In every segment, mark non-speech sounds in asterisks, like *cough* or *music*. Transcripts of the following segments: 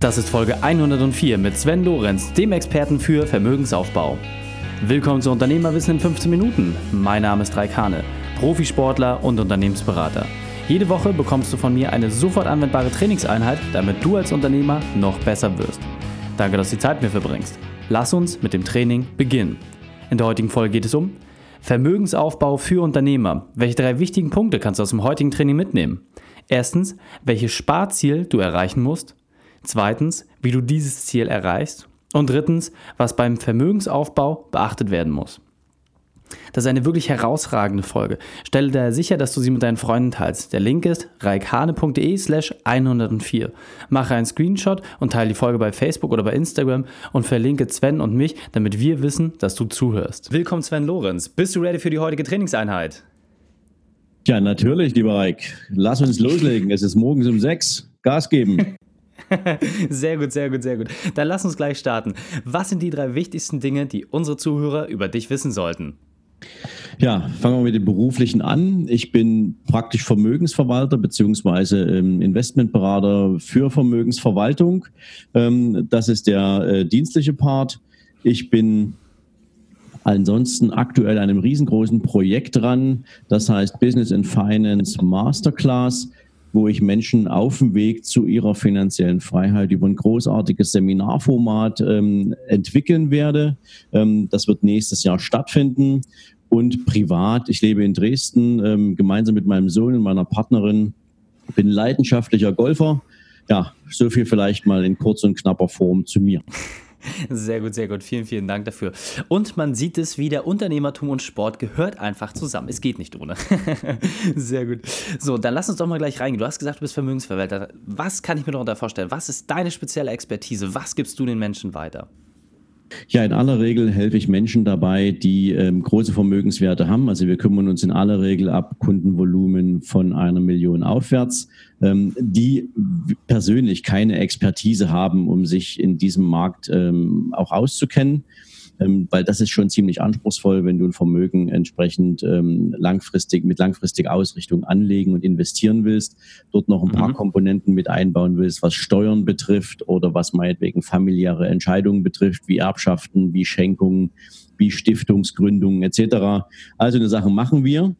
Das ist Folge 104 mit Sven Lorenz, dem Experten für Vermögensaufbau. Willkommen zu Unternehmerwissen in 15 Minuten. Mein Name ist Raik Hane, Profisportler und Unternehmensberater. Jede Woche bekommst du von mir eine sofort anwendbare Trainingseinheit, damit du als Unternehmer noch besser wirst. Danke, dass du die Zeit mir verbringst. Lass uns mit dem Training beginnen. In der heutigen Folge geht es um Vermögensaufbau für Unternehmer. Welche drei wichtigen Punkte kannst du aus dem heutigen Training mitnehmen? Erstens, welches Sparziel du erreichen musst. Zweitens, wie du dieses Ziel erreichst. Und drittens, was beim Vermögensaufbau beachtet werden muss. Das ist eine wirklich herausragende Folge. Stelle daher sicher, dass du sie mit deinen Freunden teilst. Der Link ist reikhane.de slash 104. Mache einen Screenshot und teile die Folge bei Facebook oder bei Instagram und verlinke Sven und mich, damit wir wissen, dass du zuhörst. Willkommen Sven Lorenz. Bist du ready für die heutige Trainingseinheit? Ja, natürlich, lieber Reik. Lass uns loslegen. Es ist morgens um sechs. Gas geben. *laughs* *laughs* sehr gut, sehr gut, sehr gut. Dann lass uns gleich starten. Was sind die drei wichtigsten Dinge, die unsere Zuhörer über dich wissen sollten? Ja, fangen wir mit dem Beruflichen an. Ich bin praktisch Vermögensverwalter beziehungsweise ähm, Investmentberater für Vermögensverwaltung. Ähm, das ist der äh, dienstliche Part. Ich bin ansonsten aktuell an einem riesengroßen Projekt dran, das heißt Business and Finance Masterclass wo ich Menschen auf dem Weg zu ihrer finanziellen Freiheit über ein großartiges Seminarformat ähm, entwickeln werde. Ähm, das wird nächstes Jahr stattfinden. Und privat, ich lebe in Dresden ähm, gemeinsam mit meinem Sohn und meiner Partnerin, bin leidenschaftlicher Golfer. Ja, so viel vielleicht mal in kurz und knapper Form zu mir. Sehr gut, sehr gut. Vielen, vielen Dank dafür. Und man sieht es wieder, Unternehmertum und Sport gehört einfach zusammen. Es geht nicht ohne. *laughs* sehr gut. So, dann lass uns doch mal gleich reingehen. Du hast gesagt, du bist Vermögensverwalter. Was kann ich mir darunter vorstellen? Was ist deine spezielle Expertise? Was gibst du den Menschen weiter? Ja, in aller Regel helfe ich Menschen dabei, die ähm, große Vermögenswerte haben. Also wir kümmern uns in aller Regel ab Kundenvolumen von einer Million aufwärts, ähm, die persönlich keine Expertise haben, um sich in diesem Markt ähm, auch auszukennen ähm, weil das ist schon ziemlich anspruchsvoll, wenn du ein Vermögen entsprechend ähm, langfristig mit langfristiger Ausrichtung anlegen und investieren willst, dort noch ein paar mhm. Komponenten mit einbauen willst, was Steuern betrifft oder was meinetwegen familiäre Entscheidungen betrifft, wie Erbschaften, wie Schenkungen, wie Stiftungsgründungen etc. Also eine Sache machen wir.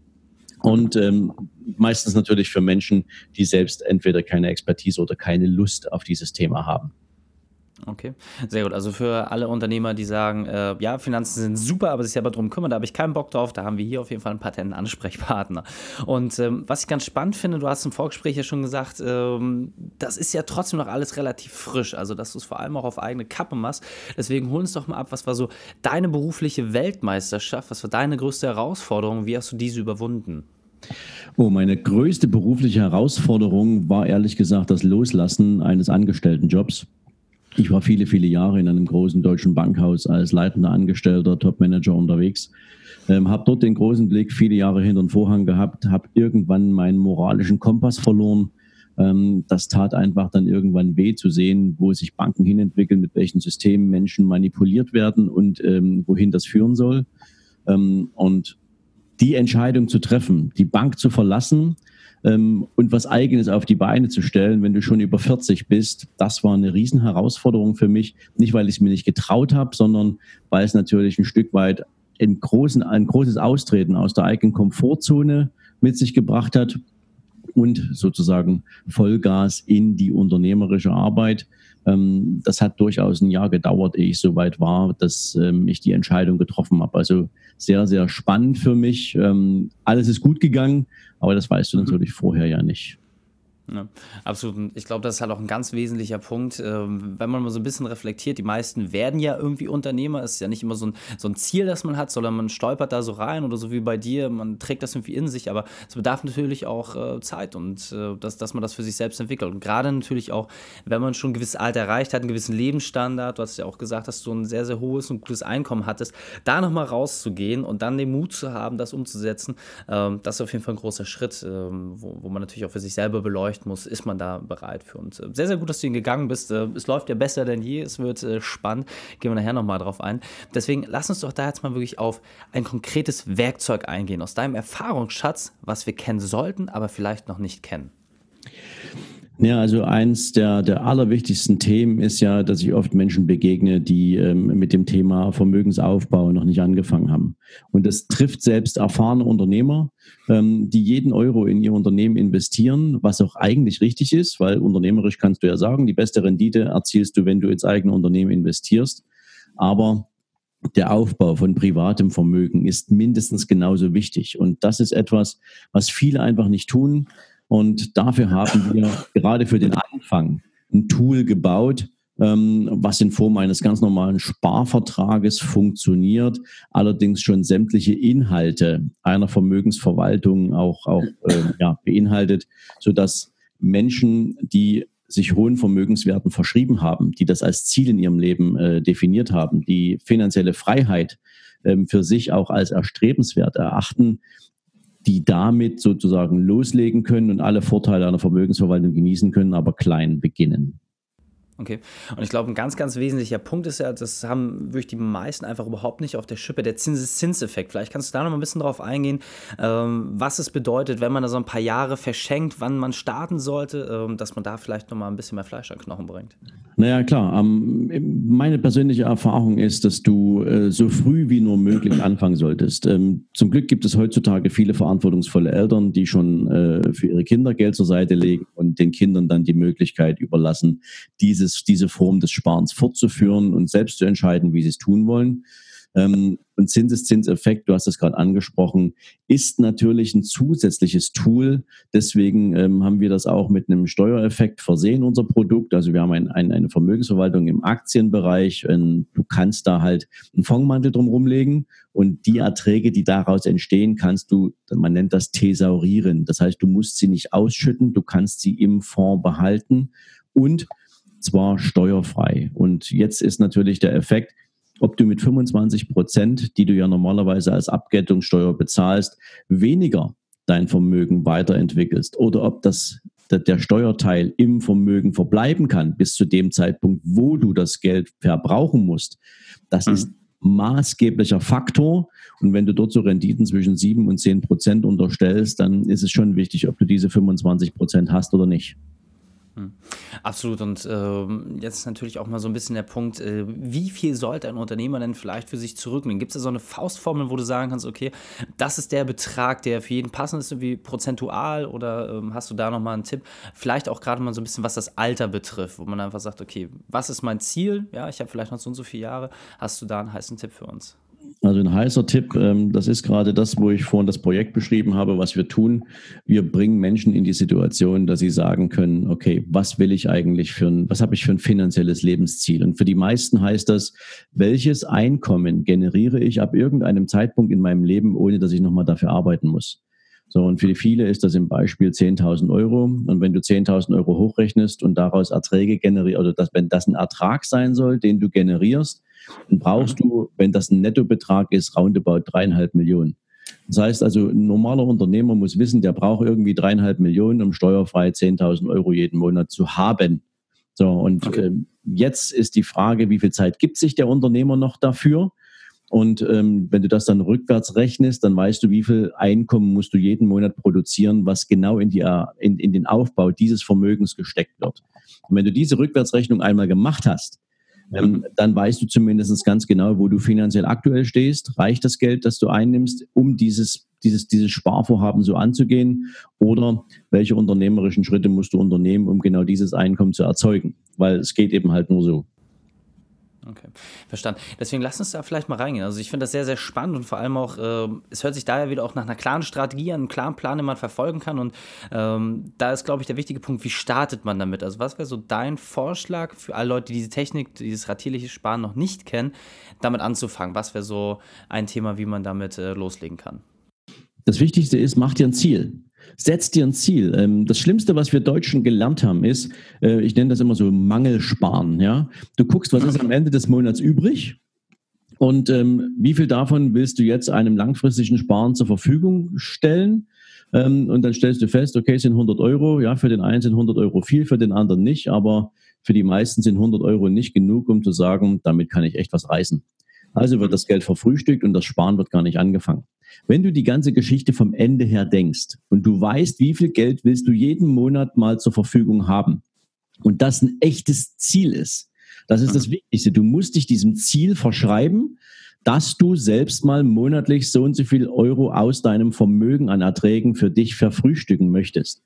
Und ähm, meistens natürlich für Menschen, die selbst entweder keine Expertise oder keine Lust auf dieses Thema haben. Okay, sehr gut. Also für alle Unternehmer, die sagen, äh, ja, Finanzen sind super, aber sich selber drum kümmern, da habe ich keinen Bock drauf, da haben wir hier auf jeden Fall einen patenten Ansprechpartner. Und ähm, was ich ganz spannend finde, du hast im Vorgespräch ja schon gesagt, ähm, das ist ja trotzdem noch alles relativ frisch, also dass du es vor allem auch auf eigene Kappe machst. Deswegen hol uns doch mal ab, was war so deine berufliche Weltmeisterschaft, was war deine größte Herausforderung, wie hast du diese überwunden? Oh, meine größte berufliche Herausforderung war ehrlich gesagt das Loslassen eines Angestelltenjobs. Ich war viele, viele Jahre in einem großen deutschen Bankhaus als leitender Angestellter, Topmanager unterwegs. Ähm, habe dort den großen Blick viele Jahre hinter den Vorhang gehabt, habe irgendwann meinen moralischen Kompass verloren. Ähm, das tat einfach dann irgendwann weh zu sehen, wo sich Banken hinentwickeln, mit welchen Systemen Menschen manipuliert werden und ähm, wohin das führen soll. Ähm, und die Entscheidung zu treffen, die Bank zu verlassen, und was Eigenes auf die Beine zu stellen, wenn du schon über 40 bist, das war eine Riesenherausforderung für mich. Nicht, weil ich es mir nicht getraut habe, sondern weil es natürlich ein Stück weit ein, großen, ein großes Austreten aus der eigenen Komfortzone mit sich gebracht hat und sozusagen Vollgas in die unternehmerische Arbeit. Ähm, das hat durchaus ein Jahr gedauert, ehe ich so weit war, dass ähm, ich die Entscheidung getroffen habe. Also sehr, sehr spannend für mich. Ähm, alles ist gut gegangen, aber das weißt du mhm. natürlich vorher ja nicht. Ja, absolut. Ich glaube, das ist halt auch ein ganz wesentlicher Punkt. Ähm, wenn man mal so ein bisschen reflektiert, die meisten werden ja irgendwie Unternehmer. Es ist ja nicht immer so ein, so ein Ziel, das man hat, sondern man stolpert da so rein oder so wie bei dir. Man trägt das irgendwie in sich, aber es bedarf natürlich auch äh, Zeit und äh, dass, dass man das für sich selbst entwickelt. Und gerade natürlich auch, wenn man schon ein gewisses Alter erreicht hat, einen gewissen Lebensstandard, du hast ja auch gesagt, dass du ein sehr, sehr hohes und gutes Einkommen hattest, da nochmal rauszugehen und dann den Mut zu haben, das umzusetzen, äh, das ist auf jeden Fall ein großer Schritt, ähm, wo, wo man natürlich auch für sich selber beleuchtet erreicht muss, ist man da bereit für. Und äh, sehr, sehr gut, dass du ihn gegangen bist. Äh, es läuft ja besser denn je. Es wird äh, spannend. Gehen wir nachher nochmal drauf ein. Deswegen lass uns doch da jetzt mal wirklich auf ein konkretes Werkzeug eingehen aus deinem Erfahrungsschatz, was wir kennen sollten, aber vielleicht noch nicht kennen. Ja, also eins der, der allerwichtigsten Themen ist ja, dass ich oft Menschen begegne, die ähm, mit dem Thema Vermögensaufbau noch nicht angefangen haben. Und das trifft selbst erfahrene Unternehmer, ähm, die jeden Euro in ihr Unternehmen investieren, was auch eigentlich richtig ist, weil unternehmerisch kannst du ja sagen, die beste Rendite erzielst du, wenn du ins eigene Unternehmen investierst. Aber der Aufbau von privatem Vermögen ist mindestens genauso wichtig. Und das ist etwas, was viele einfach nicht tun. Und dafür haben wir gerade für den Anfang ein Tool gebaut, ähm, was in Form eines ganz normalen Sparvertrages funktioniert, allerdings schon sämtliche Inhalte einer Vermögensverwaltung auch, auch äh, ja, beinhaltet, sodass Menschen, die sich hohen Vermögenswerten verschrieben haben, die das als Ziel in ihrem Leben äh, definiert haben, die finanzielle Freiheit ähm, für sich auch als erstrebenswert erachten, die damit sozusagen loslegen können und alle Vorteile einer Vermögensverwaltung genießen können, aber klein beginnen. Okay. Und ich glaube, ein ganz, ganz wesentlicher Punkt ist ja, das haben wirklich die meisten einfach überhaupt nicht auf der Schippe, der Zinseszinseffekt. Vielleicht kannst du da noch mal ein bisschen drauf eingehen, ähm, was es bedeutet, wenn man da so ein paar Jahre verschenkt, wann man starten sollte, ähm, dass man da vielleicht noch mal ein bisschen mehr Fleisch an Knochen bringt. Naja, klar. Ähm, meine persönliche Erfahrung ist, dass du äh, so früh wie nur möglich *clears throat* anfangen solltest. Ähm, zum Glück gibt es heutzutage viele verantwortungsvolle Eltern, die schon äh, für ihre Kinder Geld zur Seite legen und den Kindern dann die Möglichkeit überlassen, dieses dieses, diese Form des Sparens fortzuführen und selbst zu entscheiden, wie sie es tun wollen. Ähm, und Zinseszinseffekt, du hast es gerade angesprochen, ist natürlich ein zusätzliches Tool. Deswegen ähm, haben wir das auch mit einem Steuereffekt versehen, unser Produkt. Also wir haben ein, ein, eine Vermögensverwaltung im Aktienbereich. Und du kannst da halt einen Fondmantel drum rumlegen und die Erträge, die daraus entstehen, kannst du, man nennt das thesaurieren. Das heißt, du musst sie nicht ausschütten, du kannst sie im Fonds behalten und zwar steuerfrei. Und jetzt ist natürlich der Effekt, ob du mit 25 Prozent, die du ja normalerweise als Abgeltungssteuer bezahlst, weniger dein Vermögen weiterentwickelst oder ob das der Steuerteil im Vermögen verbleiben kann bis zu dem Zeitpunkt, wo du das Geld verbrauchen musst. Das mhm. ist maßgeblicher Faktor. Und wenn du dort so Renditen zwischen 7 und 10 Prozent unterstellst, dann ist es schon wichtig, ob du diese 25 Prozent hast oder nicht. Hm. Absolut. Und ähm, jetzt ist natürlich auch mal so ein bisschen der Punkt, äh, wie viel sollte ein Unternehmer denn vielleicht für sich zurücknehmen? Gibt es da so eine Faustformel, wo du sagen kannst, okay, das ist der Betrag, der für jeden passend ist, irgendwie prozentual? Oder ähm, hast du da nochmal einen Tipp? Vielleicht auch gerade mal so ein bisschen, was das Alter betrifft, wo man einfach sagt, okay, was ist mein Ziel? Ja, ich habe vielleicht noch so und so viele Jahre. Hast du da einen heißen Tipp für uns? Also ein heißer Tipp, ähm, das ist gerade das, wo ich vorhin das Projekt beschrieben habe, was wir tun. Wir bringen Menschen in die Situation, dass sie sagen können, okay, was will ich eigentlich für ein, was habe ich für ein finanzielles Lebensziel? Und für die meisten heißt das, welches Einkommen generiere ich ab irgendeinem Zeitpunkt in meinem Leben, ohne dass ich nochmal dafür arbeiten muss? So, und für viele ist das im Beispiel 10.000 Euro. Und wenn du 10.000 Euro hochrechnest und daraus Erträge generierst, oder das, wenn das ein Ertrag sein soll, den du generierst, dann brauchst mhm. du, wenn das ein Nettobetrag ist, roundabout dreieinhalb Millionen. Das heißt also, ein normaler Unternehmer muss wissen, der braucht irgendwie dreieinhalb Millionen, um steuerfrei 10.000 Euro jeden Monat zu haben. So, und okay. äh, jetzt ist die Frage, wie viel Zeit gibt sich der Unternehmer noch dafür? Und ähm, wenn du das dann rückwärts rechnest, dann weißt du, wie viel Einkommen musst du jeden Monat produzieren, was genau in, die, in, in den Aufbau dieses Vermögens gesteckt wird. Und wenn du diese Rückwärtsrechnung einmal gemacht hast, ähm, dann weißt du zumindest ganz genau, wo du finanziell aktuell stehst. Reicht das Geld, das du einnimmst, um dieses, dieses, dieses Sparvorhaben so anzugehen? Oder welche unternehmerischen Schritte musst du unternehmen, um genau dieses Einkommen zu erzeugen? Weil es geht eben halt nur so. Okay, verstanden. Deswegen lass uns da vielleicht mal reingehen. Also ich finde das sehr, sehr spannend und vor allem auch, äh, es hört sich daher wieder auch nach einer klaren Strategie an, einem klaren Plan, den man verfolgen kann. Und ähm, da ist, glaube ich, der wichtige Punkt, wie startet man damit? Also was wäre so dein Vorschlag für alle Leute, die diese Technik, dieses ratierliche Sparen noch nicht kennen, damit anzufangen? Was wäre so ein Thema, wie man damit äh, loslegen kann? Das Wichtigste ist, mach dir ein Ziel. Setz dir ein Ziel. Ähm, das Schlimmste, was wir Deutschen gelernt haben, ist, äh, ich nenne das immer so Mangelsparen. Ja? Du guckst, was ist am Ende des Monats übrig und ähm, wie viel davon willst du jetzt einem langfristigen Sparen zur Verfügung stellen? Ähm, und dann stellst du fest, okay, es sind 100 Euro. Ja, für den einen sind 100 Euro viel, für den anderen nicht. Aber für die meisten sind 100 Euro nicht genug, um zu sagen, damit kann ich echt was reißen. Also wird das Geld verfrühstückt und das Sparen wird gar nicht angefangen. Wenn du die ganze Geschichte vom Ende her denkst und du weißt, wie viel Geld willst du jeden Monat mal zur Verfügung haben und das ein echtes Ziel ist, das ist das. Wichtigste. Du musst dich diesem Ziel verschreiben, dass du selbst mal monatlich so und so viel Euro aus deinem Vermögen an Erträgen für dich verfrühstücken möchtest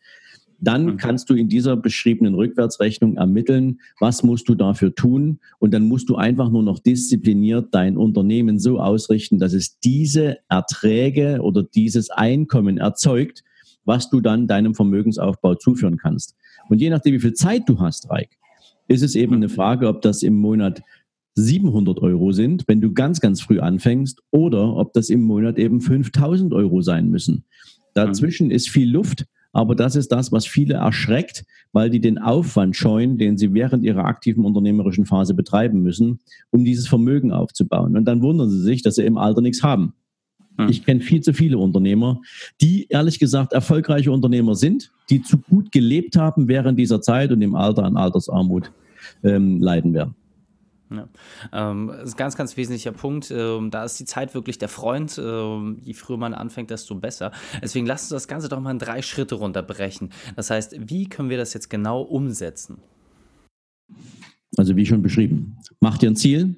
dann mhm. kannst du in dieser beschriebenen Rückwärtsrechnung ermitteln, was musst du dafür tun. Und dann musst du einfach nur noch diszipliniert dein Unternehmen so ausrichten, dass es diese Erträge oder dieses Einkommen erzeugt, was du dann deinem Vermögensaufbau zuführen kannst. Und je nachdem, wie viel Zeit du hast, Reik, ist es eben eine Frage, ob das im Monat 700 Euro sind, wenn du ganz, ganz früh anfängst, oder ob das im Monat eben 5000 Euro sein müssen. Dazwischen ist viel Luft. Aber das ist das, was viele erschreckt, weil die den Aufwand scheuen, den sie während ihrer aktiven unternehmerischen Phase betreiben müssen, um dieses Vermögen aufzubauen. Und dann wundern sie sich, dass sie im Alter nichts haben. Hm. Ich kenne viel zu viele Unternehmer, die ehrlich gesagt erfolgreiche Unternehmer sind, die zu gut gelebt haben während dieser Zeit und im Alter an Altersarmut ähm, leiden werden. Ja. Ähm, das ist ein ganz, ganz wesentlicher Punkt. Ähm, da ist die Zeit wirklich der Freund. Ähm, je früher man anfängt, desto besser. Deswegen lasst uns das Ganze doch mal in drei Schritte runterbrechen. Das heißt, wie können wir das jetzt genau umsetzen? Also wie schon beschrieben, mach dir ein Ziel.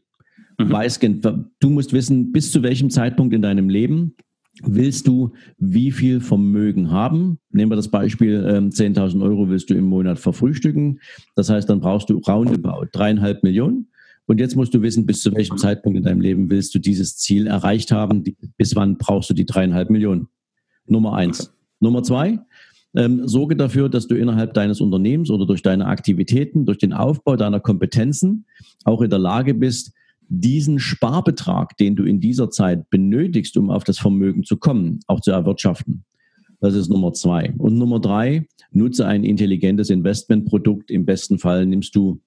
Mhm. Weiß, du musst wissen, bis zu welchem Zeitpunkt in deinem Leben willst du wie viel Vermögen haben? Nehmen wir das Beispiel, 10.000 ähm, Euro willst du im Monat verfrühstücken. Das heißt, dann brauchst du roundabout dreieinhalb Millionen. Und jetzt musst du wissen, bis zu welchem Zeitpunkt in deinem Leben willst du dieses Ziel erreicht haben? Bis wann brauchst du die dreieinhalb Millionen? Nummer eins. Nummer zwei, ähm, sorge dafür, dass du innerhalb deines Unternehmens oder durch deine Aktivitäten, durch den Aufbau deiner Kompetenzen auch in der Lage bist, diesen Sparbetrag, den du in dieser Zeit benötigst, um auf das Vermögen zu kommen, auch zu erwirtschaften. Das ist Nummer zwei. Und Nummer drei, nutze ein intelligentes Investmentprodukt. Im besten Fall nimmst du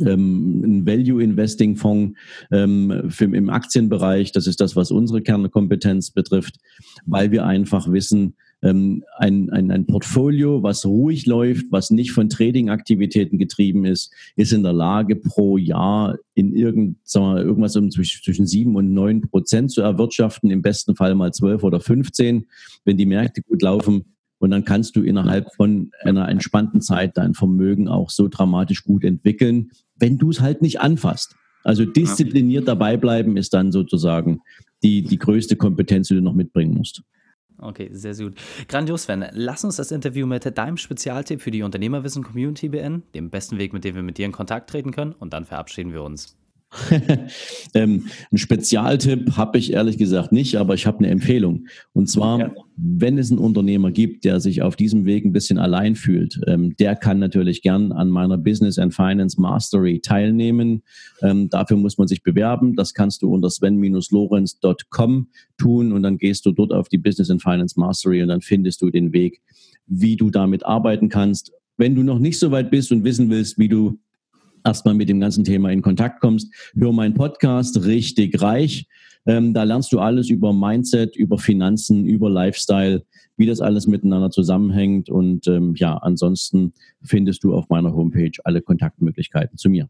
ähm, ein Value Investing Fonds ähm, für, im Aktienbereich. Das ist das, was unsere Kernkompetenz betrifft, weil wir einfach wissen, ähm, ein, ein, ein Portfolio, was ruhig läuft, was nicht von Trading-Aktivitäten getrieben ist, ist in der Lage, pro Jahr in irgend, sagen wir, irgendwas um zwischen, zwischen sieben und neun Prozent zu erwirtschaften, im besten Fall mal zwölf oder 15. Wenn die Märkte gut laufen, und dann kannst du innerhalb von einer entspannten Zeit dein Vermögen auch so dramatisch gut entwickeln, wenn du es halt nicht anfasst. Also diszipliniert dabei bleiben ist dann sozusagen die, die größte Kompetenz, die du noch mitbringen musst. Okay, sehr, sehr gut. Grandios, Sven. Lass uns das Interview mit deinem Spezialtipp für die Unternehmerwissen-Community beenden, dem besten Weg, mit dem wir mit dir in Kontakt treten können. Und dann verabschieden wir uns. *laughs* ähm, ein Spezialtipp habe ich ehrlich gesagt nicht, aber ich habe eine Empfehlung. Und zwar, ja. wenn es einen Unternehmer gibt, der sich auf diesem Weg ein bisschen allein fühlt, ähm, der kann natürlich gern an meiner Business and Finance Mastery teilnehmen. Ähm, dafür muss man sich bewerben. Das kannst du unter sven-lorenz.com tun und dann gehst du dort auf die Business and Finance Mastery und dann findest du den Weg, wie du damit arbeiten kannst. Wenn du noch nicht so weit bist und wissen willst, wie du erstmal mit dem ganzen Thema in Kontakt kommst, hör meinen Podcast richtig reich. Ähm, da lernst du alles über Mindset, über Finanzen, über Lifestyle, wie das alles miteinander zusammenhängt. Und ähm, ja, ansonsten findest du auf meiner Homepage alle Kontaktmöglichkeiten zu mir.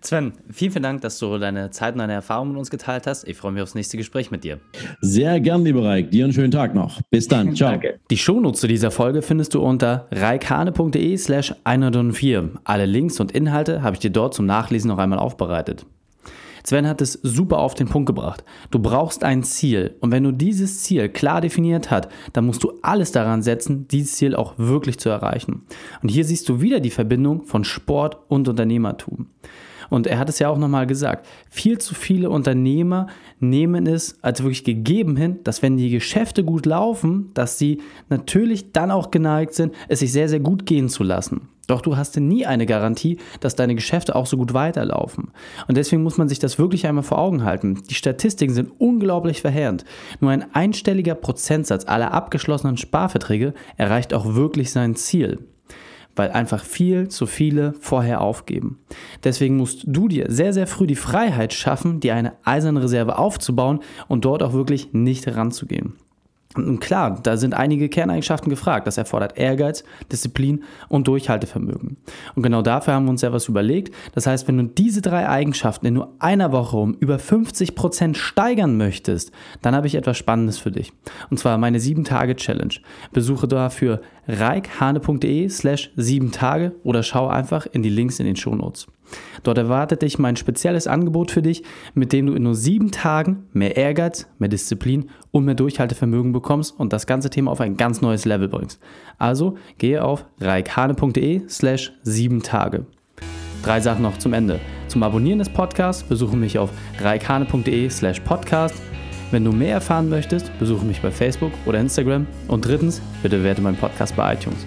Sven, vielen, vielen Dank, dass du deine Zeit und deine Erfahrungen mit uns geteilt hast. Ich freue mich aufs nächste Gespräch mit dir. Sehr gern, lieber Reik. Dir einen schönen Tag noch. Bis dann. *laughs* Ciao. Danke. Die Shownotes zu dieser Folge findest du unter reikane.de slash 104. Alle Links und Inhalte habe ich dir dort zum Nachlesen noch einmal aufbereitet. Sven hat es super auf den Punkt gebracht. Du brauchst ein Ziel und wenn du dieses Ziel klar definiert hast, dann musst du alles daran setzen, dieses Ziel auch wirklich zu erreichen. Und hier siehst du wieder die Verbindung von Sport und Unternehmertum. Und er hat es ja auch nochmal gesagt, viel zu viele Unternehmer nehmen es als wirklich gegeben hin, dass wenn die Geschäfte gut laufen, dass sie natürlich dann auch geneigt sind, es sich sehr, sehr gut gehen zu lassen. Doch du hast nie eine Garantie, dass deine Geschäfte auch so gut weiterlaufen. Und deswegen muss man sich das wirklich einmal vor Augen halten. Die Statistiken sind unglaublich verheerend. Nur ein einstelliger Prozentsatz aller abgeschlossenen Sparverträge erreicht auch wirklich sein Ziel weil einfach viel zu viele vorher aufgeben. Deswegen musst du dir sehr, sehr früh die Freiheit schaffen, dir eine eiserne Reserve aufzubauen und dort auch wirklich nicht ranzugehen. Und klar, da sind einige Kerneigenschaften gefragt. Das erfordert Ehrgeiz, Disziplin und Durchhaltevermögen. Und genau dafür haben wir uns ja was überlegt. Das heißt, wenn du diese drei Eigenschaften in nur einer Woche um über 50 Prozent steigern möchtest, dann habe ich etwas Spannendes für dich. Und zwar meine 7-Tage-Challenge. Besuche dafür reikhane.de slash 7 Tage oder schau einfach in die Links in den Shownotes. Dort erwartet dich mein spezielles Angebot für dich, mit dem du in nur sieben Tagen mehr Ehrgeiz, mehr Disziplin und mehr Durchhaltevermögen bekommst und das ganze Thema auf ein ganz neues Level bringst. Also gehe auf reikhane.de slash sieben Tage. Drei Sachen noch zum Ende. Zum Abonnieren des Podcasts besuche mich auf reikhane.de slash podcast. Wenn du mehr erfahren möchtest, besuche mich bei Facebook oder Instagram. Und drittens, bitte bewerte meinen Podcast bei iTunes.